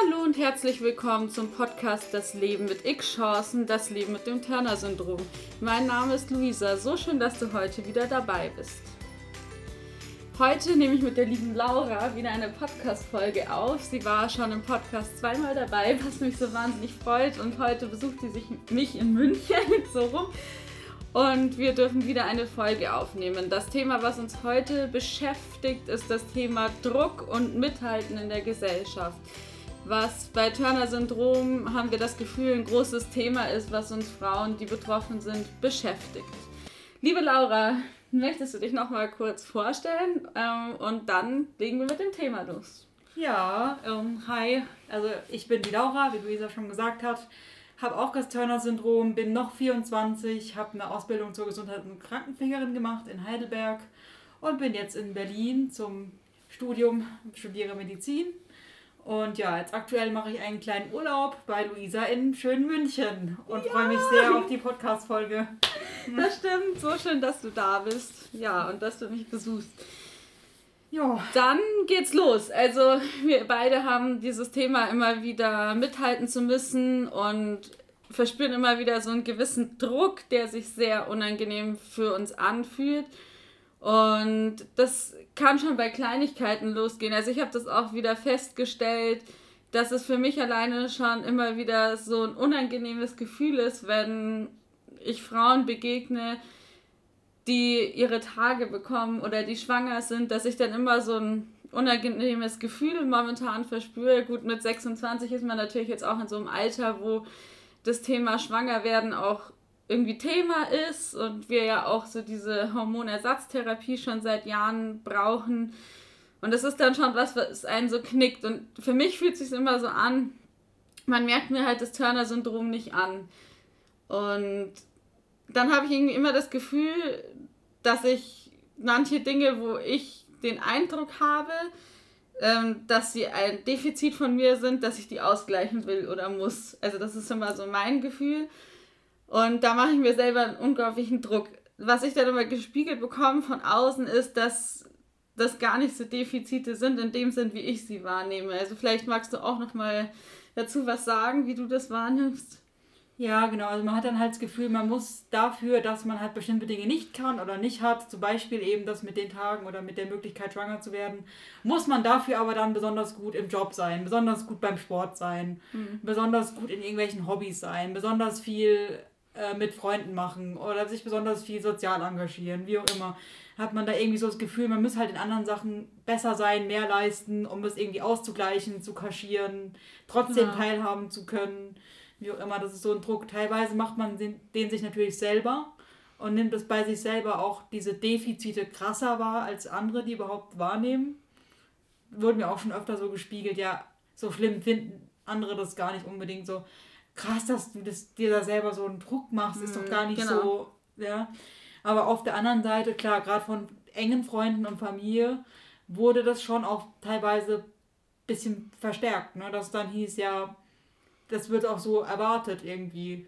Hallo und herzlich willkommen zum Podcast Das Leben mit X-Chancen, das Leben mit dem Turner-Syndrom. Mein Name ist Luisa, so schön, dass du heute wieder dabei bist. Heute nehme ich mit der lieben Laura wieder eine Podcast-Folge auf. Sie war schon im Podcast zweimal dabei, was mich so wahnsinnig freut. Und heute besucht sie sich mich in München, so rum. Und wir dürfen wieder eine Folge aufnehmen. Das Thema, was uns heute beschäftigt, ist das Thema Druck und Mithalten in der Gesellschaft was bei Turner-Syndrom haben wir das Gefühl ein großes Thema ist, was uns Frauen, die betroffen sind, beschäftigt. Liebe Laura, möchtest du dich noch mal kurz vorstellen ähm, und dann legen wir mit dem Thema los. Ja, ähm, hi, also ich bin die Laura, wie Luisa schon gesagt hat, habe auch das Turner-Syndrom, bin noch 24, habe eine Ausbildung zur Gesundheit- und Krankenpflegerin gemacht in Heidelberg und bin jetzt in Berlin zum Studium, studiere Medizin und ja, jetzt aktuell mache ich einen kleinen Urlaub bei Luisa in schönen München und ja. freue mich sehr auf die Podcast-Folge. Das stimmt, so schön, dass du da bist. Ja, und dass du mich besuchst. Ja. Dann geht's los. Also, wir beide haben dieses Thema immer wieder mithalten zu müssen und verspüren immer wieder so einen gewissen Druck, der sich sehr unangenehm für uns anfühlt. Und das kann schon bei Kleinigkeiten losgehen. Also ich habe das auch wieder festgestellt, dass es für mich alleine schon immer wieder so ein unangenehmes Gefühl ist, wenn ich Frauen begegne, die ihre Tage bekommen oder die schwanger sind, dass ich dann immer so ein unangenehmes Gefühl momentan verspüre. Gut, mit 26 ist man natürlich jetzt auch in so einem Alter, wo das Thema Schwangerwerden auch irgendwie Thema ist und wir ja auch so diese Hormonersatztherapie schon seit Jahren brauchen. Und das ist dann schon was, was einen so knickt. Und für mich fühlt es sich immer so an, man merkt mir halt das Turner-Syndrom nicht an. Und dann habe ich irgendwie immer das Gefühl, dass ich manche Dinge, wo ich den Eindruck habe, ähm, dass sie ein Defizit von mir sind, dass ich die ausgleichen will oder muss. Also das ist immer so mein Gefühl. Und da mache ich mir selber einen unglaublichen Druck. Was ich dann immer gespiegelt bekomme von außen ist, dass das gar nicht so Defizite sind in dem Sinn, wie ich sie wahrnehme. Also vielleicht magst du auch noch mal dazu was sagen, wie du das wahrnimmst. Ja, genau. Also man hat dann halt das Gefühl, man muss dafür, dass man halt bestimmte Dinge nicht kann oder nicht hat, zum Beispiel eben das mit den Tagen oder mit der Möglichkeit, schwanger zu werden, muss man dafür aber dann besonders gut im Job sein, besonders gut beim Sport sein, mhm. besonders gut in irgendwelchen Hobbys sein, besonders viel äh, mit Freunden machen oder sich besonders viel sozial engagieren, wie auch immer, hat man da irgendwie so das Gefühl, man muss halt in anderen Sachen besser sein, mehr leisten, um es irgendwie auszugleichen, zu kaschieren, trotzdem ja. teilhaben zu können, wie auch immer. Das ist so ein Druck. Teilweise macht man den, den sich natürlich selber und nimmt es bei sich selber auch diese Defizite krasser wahr als andere, die überhaupt wahrnehmen. Wurde mir auch schon öfter so gespiegelt, ja, so schlimm finden andere das gar nicht unbedingt so krass, dass du das, dir da selber so einen Druck machst, ist doch mhm, gar nicht genau. so, ja. Aber auf der anderen Seite, klar, gerade von engen Freunden und Familie wurde das schon auch teilweise ein bisschen verstärkt, ne? Dass dann hieß ja, das wird auch so erwartet irgendwie.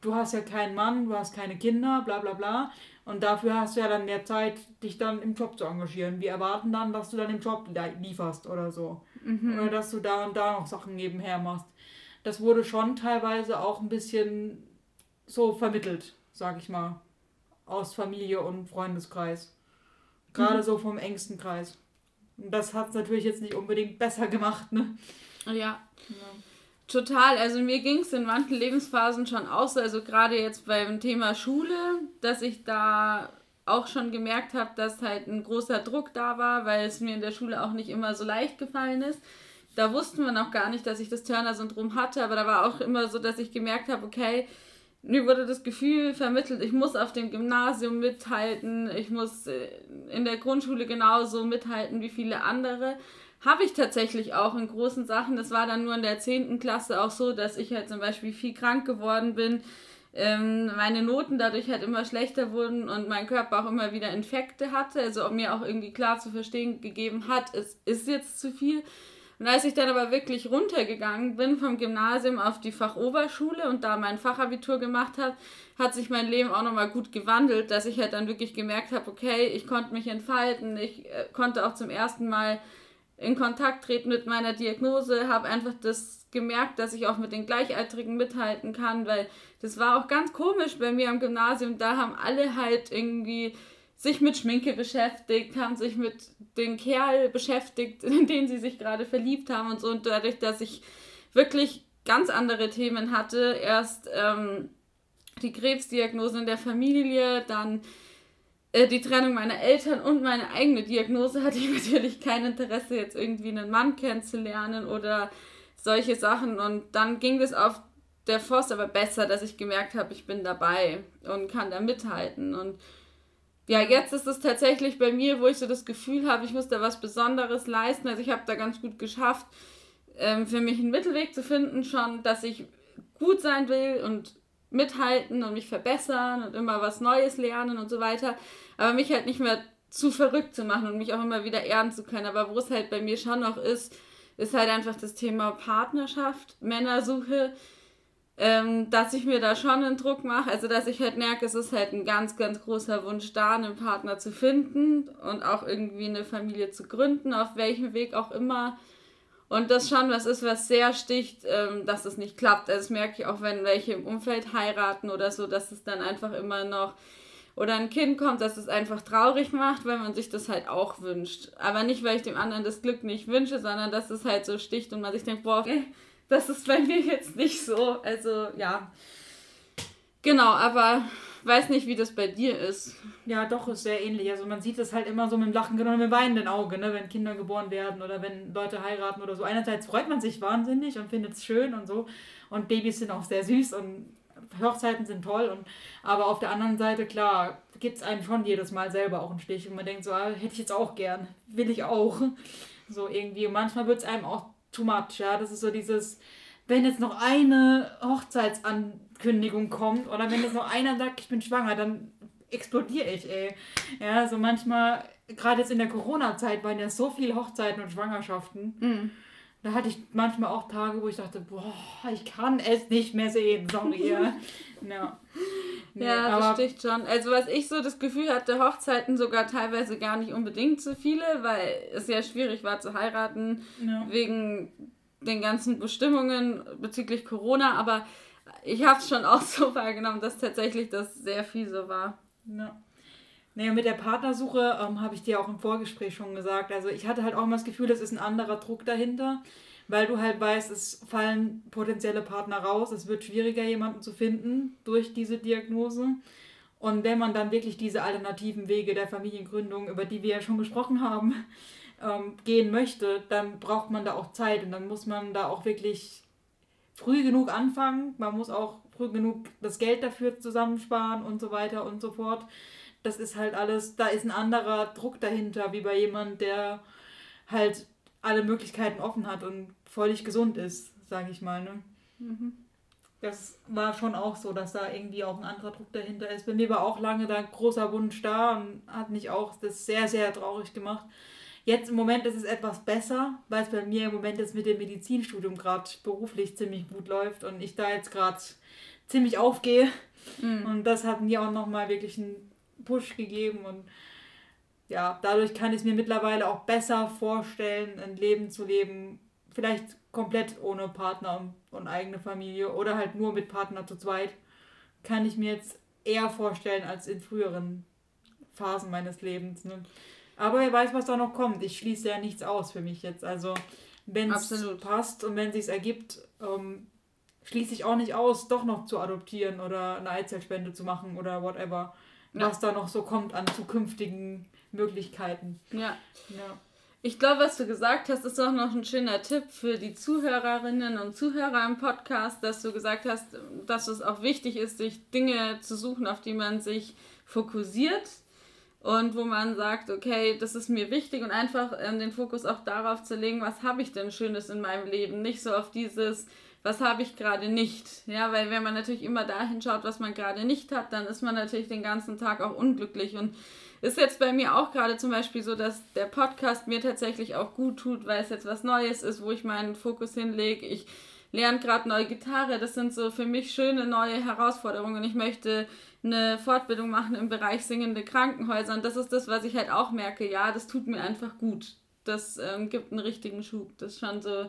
Du hast ja keinen Mann, du hast keine Kinder, bla bla bla. Und dafür hast du ja dann mehr Zeit, dich dann im Job zu engagieren. Wir erwarten dann, dass du dann im Job lieferst oder so. Mhm. Oder dass du da und da noch Sachen nebenher machst das wurde schon teilweise auch ein bisschen so vermittelt, sag ich mal, aus Familie und Freundeskreis. Gerade mhm. so vom engsten Kreis. Und das hat es natürlich jetzt nicht unbedingt besser gemacht, ne? Ja. ja. Total, also mir ging es in manchen Lebensphasen schon aus, also gerade jetzt beim Thema Schule, dass ich da auch schon gemerkt habe, dass halt ein großer Druck da war, weil es mir in der Schule auch nicht immer so leicht gefallen ist da wussten wir noch gar nicht, dass ich das Turner-Syndrom hatte, aber da war auch immer so, dass ich gemerkt habe, okay, mir wurde das Gefühl vermittelt, ich muss auf dem Gymnasium mithalten, ich muss äh, in der Grundschule genauso mithalten wie viele andere. Habe ich tatsächlich auch in großen Sachen. Das war dann nur in der 10. Klasse auch so, dass ich halt zum Beispiel viel krank geworden bin. Ähm, meine Noten dadurch halt immer schlechter wurden und mein Körper auch immer wieder Infekte hatte. Also mir auch irgendwie klar zu verstehen gegeben hat, es ist jetzt zu viel. Und als ich dann aber wirklich runtergegangen bin vom Gymnasium auf die Fachoberschule und da mein Fachabitur gemacht habe, hat sich mein Leben auch nochmal gut gewandelt, dass ich halt dann wirklich gemerkt habe, okay, ich konnte mich entfalten, ich äh, konnte auch zum ersten Mal in Kontakt treten mit meiner Diagnose, habe einfach das gemerkt, dass ich auch mit den Gleichaltrigen mithalten kann, weil das war auch ganz komisch bei mir am Gymnasium. Da haben alle halt irgendwie sich mit Schminke beschäftigt, haben sich mit dem Kerl beschäftigt, in den sie sich gerade verliebt haben und so. Und dadurch, dass ich wirklich ganz andere Themen hatte, erst ähm, die Krebsdiagnose in der Familie, dann äh, die Trennung meiner Eltern und meine eigene Diagnose, hatte ich natürlich kein Interesse, jetzt irgendwie einen Mann kennenzulernen oder solche Sachen. Und dann ging es auf der Forst aber besser, dass ich gemerkt habe, ich bin dabei und kann da mithalten. Und ja, jetzt ist es tatsächlich bei mir, wo ich so das Gefühl habe, ich muss da was Besonderes leisten. Also ich habe da ganz gut geschafft, ähm, für mich einen Mittelweg zu finden, schon, dass ich gut sein will und mithalten und mich verbessern und immer was Neues lernen und so weiter. Aber mich halt nicht mehr zu verrückt zu machen und mich auch immer wieder ehren zu können. Aber wo es halt bei mir schon noch ist, ist halt einfach das Thema Partnerschaft, Männersuche, ähm, dass ich mir da schon einen Druck mache. Also, dass ich halt merke, es ist halt ein ganz, ganz großer Wunsch da, einen Partner zu finden und auch irgendwie eine Familie zu gründen, auf welchem Weg auch immer. Und das schon was ist, was sehr sticht, ähm, dass es nicht klappt. Also das merke ich auch, wenn welche im Umfeld heiraten oder so, dass es dann einfach immer noch oder ein Kind kommt, dass es einfach traurig macht, weil man sich das halt auch wünscht. Aber nicht, weil ich dem anderen das Glück nicht wünsche, sondern dass es halt so sticht und man sich denkt, boah, das ist bei mir jetzt nicht so. Also ja. Genau, aber weiß nicht, wie das bei dir ist. Ja, doch, ist sehr ähnlich. Also man sieht es halt immer so mit dem Lachen und mit dem weinenden Auge, ne? wenn Kinder geboren werden oder wenn Leute heiraten oder so. Einerseits freut man sich wahnsinnig und findet es schön und so. Und Babys sind auch sehr süß und Hochzeiten sind toll. Und, aber auf der anderen Seite, klar, gibt es einem schon jedes Mal selber auch einen Stich. Und man denkt so, ah, hätte ich jetzt auch gern. Will ich auch. So irgendwie. Und manchmal wird es einem auch too much, ja. Das ist so dieses, wenn jetzt noch eine Hochzeitsankündigung kommt oder wenn jetzt noch einer sagt, ich bin schwanger, dann explodiere ich, ey. Ja, so manchmal, gerade jetzt in der Corona-Zeit waren ja so viele Hochzeiten und Schwangerschaften. Mhm. Da hatte ich manchmal auch Tage, wo ich dachte, boah, ich kann es nicht mehr sehen, sorry. ja. ja. Nee, ja, das sticht schon. Also was ich so das Gefühl hatte, Hochzeiten sogar teilweise gar nicht unbedingt zu viele, weil es ja schwierig war zu heiraten ja. wegen den ganzen Bestimmungen bezüglich Corona, aber ich habe es schon auch so wahrgenommen, dass tatsächlich das sehr viel so war. Ja. Naja, mit der Partnersuche ähm, habe ich dir auch im Vorgespräch schon gesagt. Also ich hatte halt auch immer das Gefühl, das ist ein anderer Druck dahinter, weil du halt weißt, es fallen potenzielle Partner raus, es wird schwieriger, jemanden zu finden durch diese Diagnose. Und wenn man dann wirklich diese alternativen Wege der Familiengründung, über die wir ja schon gesprochen haben, ähm, gehen möchte, dann braucht man da auch Zeit und dann muss man da auch wirklich früh genug anfangen. Man muss auch früh genug das Geld dafür zusammensparen und so weiter und so fort. Das ist halt alles, da ist ein anderer Druck dahinter, wie bei jemand, der halt alle Möglichkeiten offen hat und völlig gesund ist, sage ich mal. Ne? Mhm. Das war schon auch so, dass da irgendwie auch ein anderer Druck dahinter ist. Bei mir war auch lange da ein großer Wunsch da und hat mich auch das sehr, sehr traurig gemacht. Jetzt im Moment ist es etwas besser, weil es bei mir im Moment jetzt mit dem Medizinstudium gerade beruflich ziemlich gut läuft und ich da jetzt gerade ziemlich aufgehe. Mhm. Und das hat mir auch nochmal wirklich einen Push gegeben und ja, dadurch kann ich es mir mittlerweile auch besser vorstellen, ein Leben zu leben, vielleicht komplett ohne Partner und, und eigene Familie oder halt nur mit Partner zu zweit, kann ich mir jetzt eher vorstellen als in früheren Phasen meines Lebens. Ne? Aber wer weiß, was da noch kommt. Ich schließe ja nichts aus für mich jetzt. Also, wenn es passt und wenn es sich ergibt, ähm, schließe ich auch nicht aus, doch noch zu adoptieren oder eine Eizellspende zu machen oder whatever. Was da noch so kommt an zukünftigen Möglichkeiten. Ja. ja. Ich glaube, was du gesagt hast, ist auch noch ein schöner Tipp für die Zuhörerinnen und Zuhörer im Podcast, dass du gesagt hast, dass es auch wichtig ist, sich Dinge zu suchen, auf die man sich fokussiert und wo man sagt, okay, das ist mir wichtig und einfach ähm, den Fokus auch darauf zu legen, was habe ich denn Schönes in meinem Leben, nicht so auf dieses, was habe ich gerade nicht. Ja, weil wenn man natürlich immer dahin schaut, was man gerade nicht hat, dann ist man natürlich den ganzen Tag auch unglücklich und ist jetzt bei mir auch gerade zum Beispiel so, dass der Podcast mir tatsächlich auch gut tut, weil es jetzt was Neues ist, wo ich meinen Fokus hinlege. Ich lerne gerade neue Gitarre. Das sind so für mich schöne neue Herausforderungen. Ich möchte eine Fortbildung machen im Bereich singende Krankenhäuser. Und das ist das, was ich halt auch merke. Ja, das tut mir einfach gut. das ähm, gibt einen richtigen Schub. Das ist schon so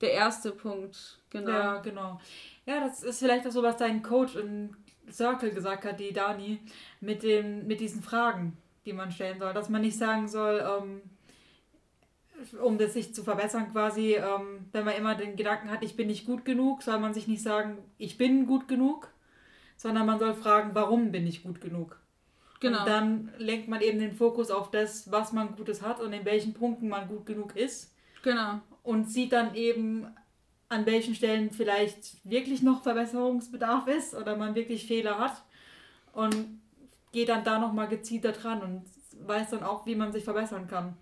der erste Punkt. Genau. Ja, genau. Ja, das ist vielleicht auch so, was dein Coach in Circle gesagt hat, die Dani, mit, dem, mit diesen Fragen, die man stellen soll. Dass man nicht sagen soll, ähm, um das sich zu verbessern quasi, ähm, wenn man immer den Gedanken hat, ich bin nicht gut genug, soll man sich nicht sagen, ich bin gut genug, sondern man soll fragen, warum bin ich gut genug? Genau. Und dann lenkt man eben den Fokus auf das, was man Gutes hat und in welchen Punkten man gut genug ist. Genau. Und sieht dann eben, an welchen Stellen vielleicht wirklich noch Verbesserungsbedarf ist oder man wirklich Fehler hat. Und geht dann da nochmal gezielter dran und weiß dann auch, wie man sich verbessern kann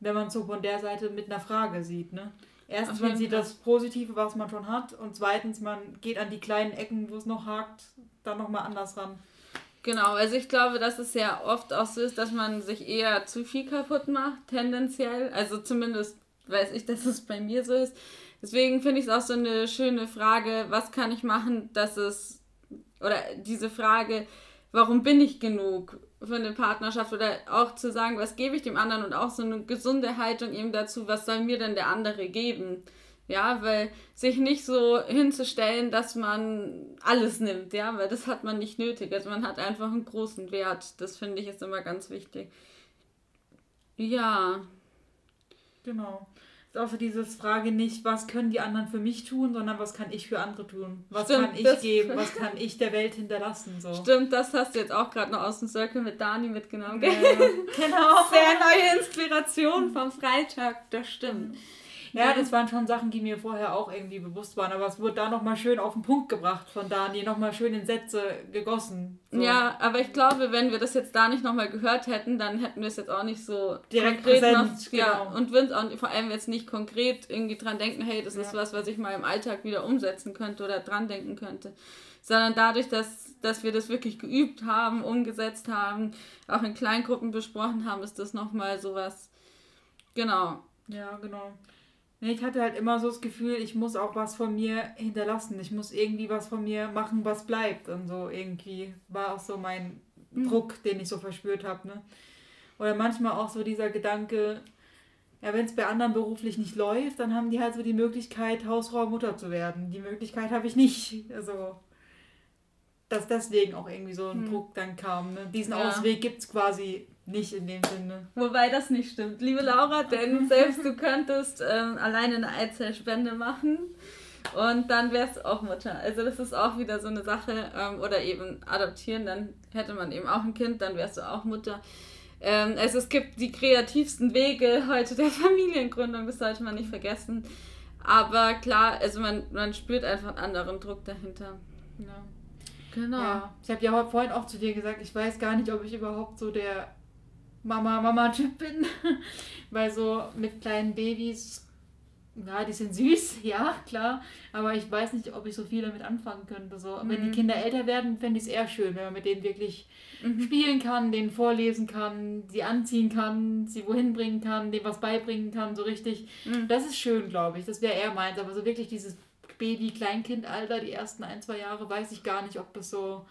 wenn man so von der Seite mit einer Frage sieht. Ne? Erstens, man sieht das Positive, was man schon hat, und zweitens, man geht an die kleinen Ecken, wo es noch hakt, dann nochmal anders ran. Genau, also ich glaube, dass es ja oft auch so ist, dass man sich eher zu viel kaputt macht, tendenziell. Also zumindest weiß ich, dass es bei mir so ist. Deswegen finde ich es auch so eine schöne Frage, was kann ich machen, dass es, oder diese Frage, warum bin ich genug? für eine Partnerschaft oder auch zu sagen, was gebe ich dem anderen und auch so eine gesunde Haltung eben dazu, was soll mir denn der andere geben? Ja, weil sich nicht so hinzustellen, dass man alles nimmt, ja, weil das hat man nicht nötig. Also man hat einfach einen großen Wert. Das finde ich ist immer ganz wichtig. Ja. Genau ist auch so diese Frage nicht, was können die anderen für mich tun, sondern was kann ich für andere tun? Was Stimmt, kann ich geben? Was kann ich der Welt hinterlassen? So. Stimmt, das hast du jetzt auch gerade noch aus dem Circle mit Dani mitgenommen. Ja, genau. Sehr neue Inspiration vom Freitag, das stimmt. Ja, das waren schon Sachen, die mir vorher auch irgendwie bewusst waren, aber es wurde da nochmal schön auf den Punkt gebracht von Dani, nochmal schön in Sätze gegossen. So. Ja, aber ich glaube, wenn wir das jetzt da nicht nochmal gehört hätten, dann hätten wir es jetzt auch nicht so direkt konkret präsent, noch, genau. ja, und würden auch vor allem jetzt nicht konkret irgendwie dran denken, hey, das ja. ist was, was ich mal im Alltag wieder umsetzen könnte oder dran denken könnte. Sondern dadurch, dass, dass wir das wirklich geübt haben, umgesetzt haben, auch in Kleingruppen besprochen haben, ist das nochmal sowas. Genau. Ja, genau. Ich hatte halt immer so das Gefühl, ich muss auch was von mir hinterlassen. Ich muss irgendwie was von mir machen, was bleibt. Und so irgendwie war auch so mein mhm. Druck, den ich so verspürt habe. Ne? Oder manchmal auch so dieser Gedanke, ja, wenn es bei anderen beruflich nicht läuft, dann haben die halt so die Möglichkeit, Hausfrau, Mutter zu werden. Die Möglichkeit habe ich nicht. Also, dass deswegen auch irgendwie so ein mhm. Druck dann kam. Ne? Diesen ja. Ausweg gibt es quasi nicht in dem Sinne. Wobei das nicht stimmt. Liebe Laura, denn selbst du könntest ähm, alleine eine Eizellspende machen und dann wärst du auch Mutter. Also das ist auch wieder so eine Sache. Ähm, oder eben adoptieren, dann hätte man eben auch ein Kind, dann wärst du auch Mutter. Ähm, also es gibt die kreativsten Wege heute der Familiengründung, das sollte man nicht vergessen. Aber klar, also man, man spürt einfach einen anderen Druck dahinter. Ja. Genau. Ja, ich habe ja vorhin auch zu dir gesagt, ich weiß gar nicht, ob ich überhaupt so der Mama-Mama-Typ bin. Weil so mit kleinen Babys, ja, die sind süß, ja, klar. Aber ich weiß nicht, ob ich so viel damit anfangen könnte. So, mhm. Wenn die mhm. Kinder älter werden, fände ich es eher schön, wenn man mit denen wirklich mhm. spielen kann, denen vorlesen kann, sie anziehen kann, sie wohin bringen kann, denen was beibringen kann, so richtig. Mhm. Das ist schön, glaube ich. Das wäre eher meins. Aber so wirklich dieses Baby-Kleinkind-Alter, die ersten ein, zwei Jahre, weiß ich gar nicht, ob das so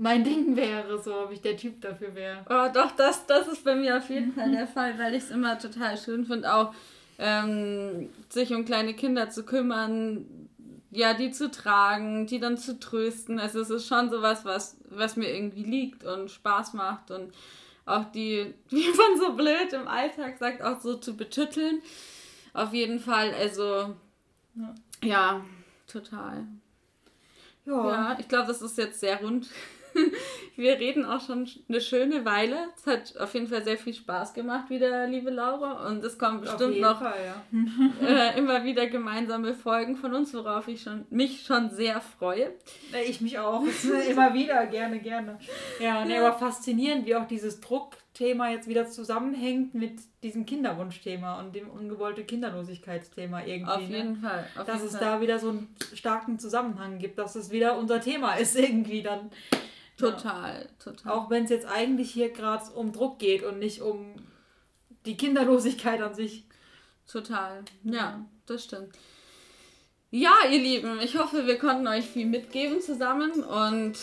mein Ding wäre, so ob ich der Typ dafür wäre. Oh, doch, das, das ist bei mir auf jeden Fall der Fall, weil ich es immer total schön finde, auch ähm, sich um kleine Kinder zu kümmern, ja, die zu tragen, die dann zu trösten. Also es ist schon sowas, was, was mir irgendwie liegt und Spaß macht und auch die, wie man so blöd im Alltag sagt, auch so zu betütteln. Auf jeden Fall, also ja, ja total. Ja. ja, ich glaube, das ist jetzt sehr rund wir reden auch schon eine schöne Weile. Es hat auf jeden Fall sehr viel Spaß gemacht wieder, liebe Laura. Und es kommen bestimmt noch Fall, ja. äh, immer wieder gemeinsame Folgen von uns, worauf ich schon, mich schon sehr freue. Ich mich auch. immer wieder, gerne, gerne. Ja, nee, aber faszinierend, wie auch dieses Druckthema jetzt wieder zusammenhängt mit diesem Kinderwunschthema und dem ungewollte Kinderlosigkeitsthema irgendwie. Auf ne? jeden ne? Fall. Auf dass jeden es Fall. da wieder so einen starken Zusammenhang gibt, dass es wieder unser Thema ist irgendwie dann. Total, ja. total. Auch wenn es jetzt eigentlich hier gerade um Druck geht und nicht um die Kinderlosigkeit an sich. Total, ja, das stimmt. Ja, ihr Lieben, ich hoffe, wir konnten euch viel mitgeben zusammen und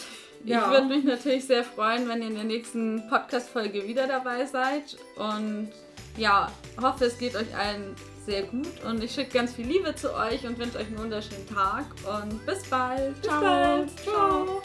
ja. ich würde mich natürlich sehr freuen, wenn ihr in der nächsten Podcast-Folge wieder dabei seid. Und ja, hoffe, es geht euch allen sehr gut und ich schicke ganz viel Liebe zu euch und wünsche euch einen wunderschönen Tag und bis bald. Bis Ciao. bald. Ciao.